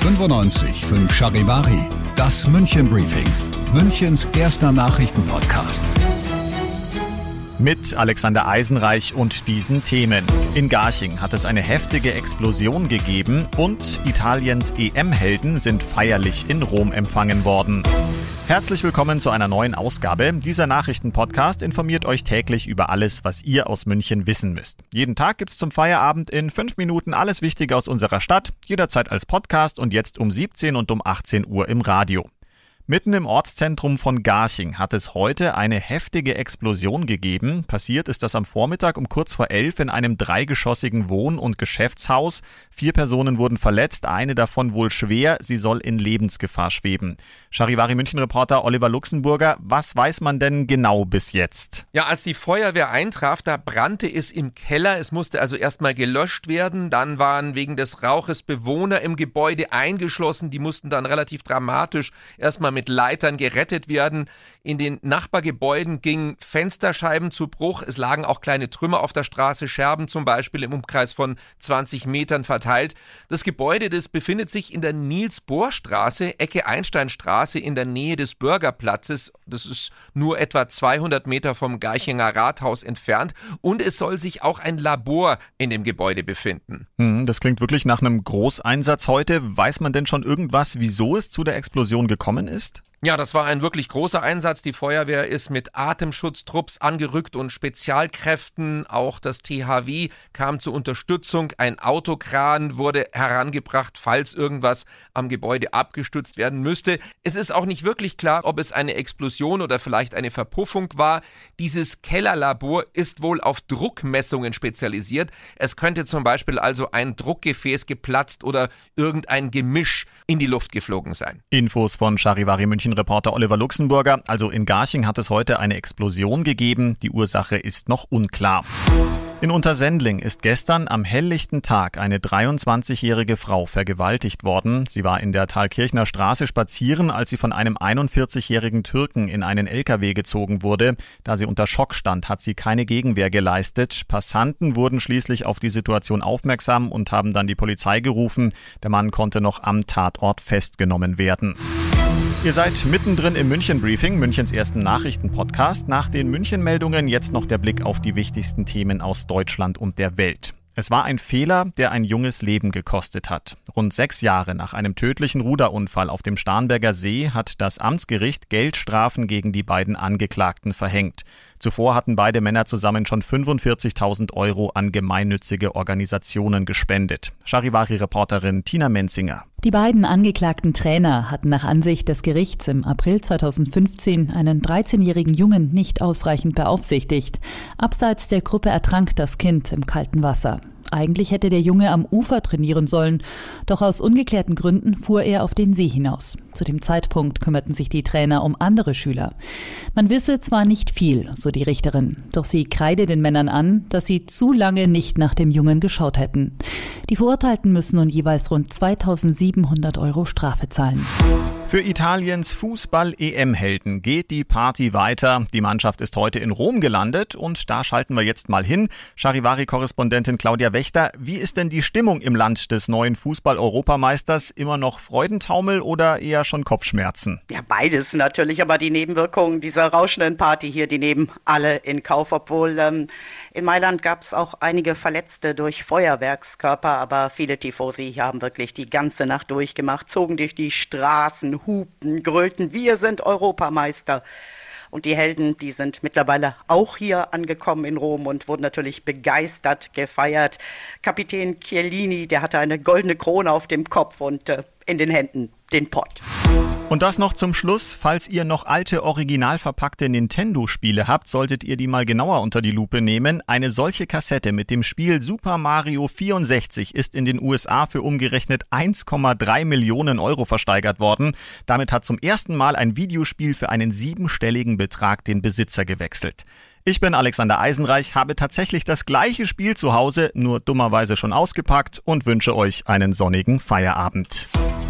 95 Charivari, das München Briefing, Münchens erster Nachrichtenpodcast. Mit Alexander Eisenreich und diesen Themen. In Garching hat es eine heftige Explosion gegeben und Italiens EM-Helden sind feierlich in Rom empfangen worden. Herzlich willkommen zu einer neuen Ausgabe. Dieser Nachrichtenpodcast informiert euch täglich über alles, was ihr aus München wissen müsst. Jeden Tag gibt's zum Feierabend in fünf Minuten alles Wichtige aus unserer Stadt, jederzeit als Podcast und jetzt um 17 und um 18 Uhr im Radio. Mitten im Ortszentrum von Garching hat es heute eine heftige Explosion gegeben. Passiert ist das am Vormittag um kurz vor elf in einem dreigeschossigen Wohn- und Geschäftshaus. Vier Personen wurden verletzt, eine davon wohl schwer. Sie soll in Lebensgefahr schweben. Charivari München-Reporter Oliver Luxemburger, was weiß man denn genau bis jetzt? Ja, als die Feuerwehr eintraf, da brannte es im Keller. Es musste also erstmal gelöscht werden. Dann waren wegen des Rauches Bewohner im Gebäude eingeschlossen. Die mussten dann relativ dramatisch erstmal mit mit Leitern gerettet werden. In den Nachbargebäuden gingen Fensterscheiben zu Bruch. Es lagen auch kleine Trümmer auf der Straße, Scherben zum Beispiel im Umkreis von 20 Metern verteilt. Das Gebäude, das befindet sich in der Niels-Bohr-Straße, Ecke Einsteinstraße in der Nähe des Bürgerplatzes. Das ist nur etwa 200 Meter vom Geichinger Rathaus entfernt. Und es soll sich auch ein Labor in dem Gebäude befinden. Hm, das klingt wirklich nach einem Großeinsatz heute. Weiß man denn schon irgendwas, wieso es zu der Explosion gekommen ist? Podcast. Ja, das war ein wirklich großer Einsatz. Die Feuerwehr ist mit Atemschutztrupps angerückt und Spezialkräften. Auch das THW kam zur Unterstützung. Ein Autokran wurde herangebracht, falls irgendwas am Gebäude abgestützt werden müsste. Es ist auch nicht wirklich klar, ob es eine Explosion oder vielleicht eine Verpuffung war. Dieses Kellerlabor ist wohl auf Druckmessungen spezialisiert. Es könnte zum Beispiel also ein Druckgefäß geplatzt oder irgendein Gemisch in die Luft geflogen sein. Infos von Charivari München München-Reporter Oliver Luxemburger. Also in Garching hat es heute eine Explosion gegeben. Die Ursache ist noch unklar. In Untersendling ist gestern am helllichten Tag eine 23-jährige Frau vergewaltigt worden. Sie war in der Thalkirchner Straße spazieren, als sie von einem 41-jährigen Türken in einen LKW gezogen wurde. Da sie unter Schock stand, hat sie keine Gegenwehr geleistet. Passanten wurden schließlich auf die Situation aufmerksam und haben dann die Polizei gerufen. Der Mann konnte noch am Tatort festgenommen werden. Ihr seid mittendrin im München Briefing, Münchens ersten Nachrichtenpodcast. Nach den München-Meldungen jetzt noch der Blick auf die wichtigsten Themen aus Deutschland und der Welt. Es war ein Fehler, der ein junges Leben gekostet hat. Rund sechs Jahre nach einem tödlichen Ruderunfall auf dem Starnberger See hat das Amtsgericht Geldstrafen gegen die beiden Angeklagten verhängt. Zuvor hatten beide Männer zusammen schon 45.000 Euro an gemeinnützige Organisationen gespendet. Charivari-Reporterin Tina Menzinger. Die beiden angeklagten Trainer hatten nach Ansicht des Gerichts im April 2015 einen 13-jährigen Jungen nicht ausreichend beaufsichtigt. Abseits der Gruppe ertrank das Kind im kalten Wasser. Eigentlich hätte der Junge am Ufer trainieren sollen, doch aus ungeklärten Gründen fuhr er auf den See hinaus. Zu dem Zeitpunkt kümmerten sich die Trainer um andere Schüler. Man wisse zwar nicht viel, so die Richterin, doch sie kreide den Männern an, dass sie zu lange nicht nach dem Jungen geschaut hätten. Die Verurteilten müssen nun jeweils rund 2700 Euro Strafe zahlen. Für Italiens Fußball-EM-Helden geht die Party weiter. Die Mannschaft ist heute in Rom gelandet und da schalten wir jetzt mal hin. Charivari-Korrespondentin Claudia Wächter, wie ist denn die Stimmung im Land des neuen Fußball-Europameisters? Immer noch Freudentaumel oder eher schon Kopfschmerzen? Ja, beides natürlich, aber die Nebenwirkungen dieser rauschenden Party hier, die nehmen alle in Kauf, obwohl ähm, in Mailand gab es auch einige Verletzte durch Feuerwerkskörper, aber viele Tifosi haben wirklich die ganze Nacht durchgemacht, zogen durch die Straßen, hupten, grölten, wir sind Europameister. Und die Helden, die sind mittlerweile auch hier angekommen in Rom und wurden natürlich begeistert gefeiert. Kapitän Chiellini, der hatte eine goldene Krone auf dem Kopf und äh, in den Händen den Pott. Und das noch zum Schluss. Falls ihr noch alte, original verpackte Nintendo-Spiele habt, solltet ihr die mal genauer unter die Lupe nehmen. Eine solche Kassette mit dem Spiel Super Mario 64 ist in den USA für umgerechnet 1,3 Millionen Euro versteigert worden. Damit hat zum ersten Mal ein Videospiel für einen siebenstelligen Betrag den Besitzer gewechselt. Ich bin Alexander Eisenreich, habe tatsächlich das gleiche Spiel zu Hause, nur dummerweise schon ausgepackt und wünsche euch einen sonnigen Feierabend.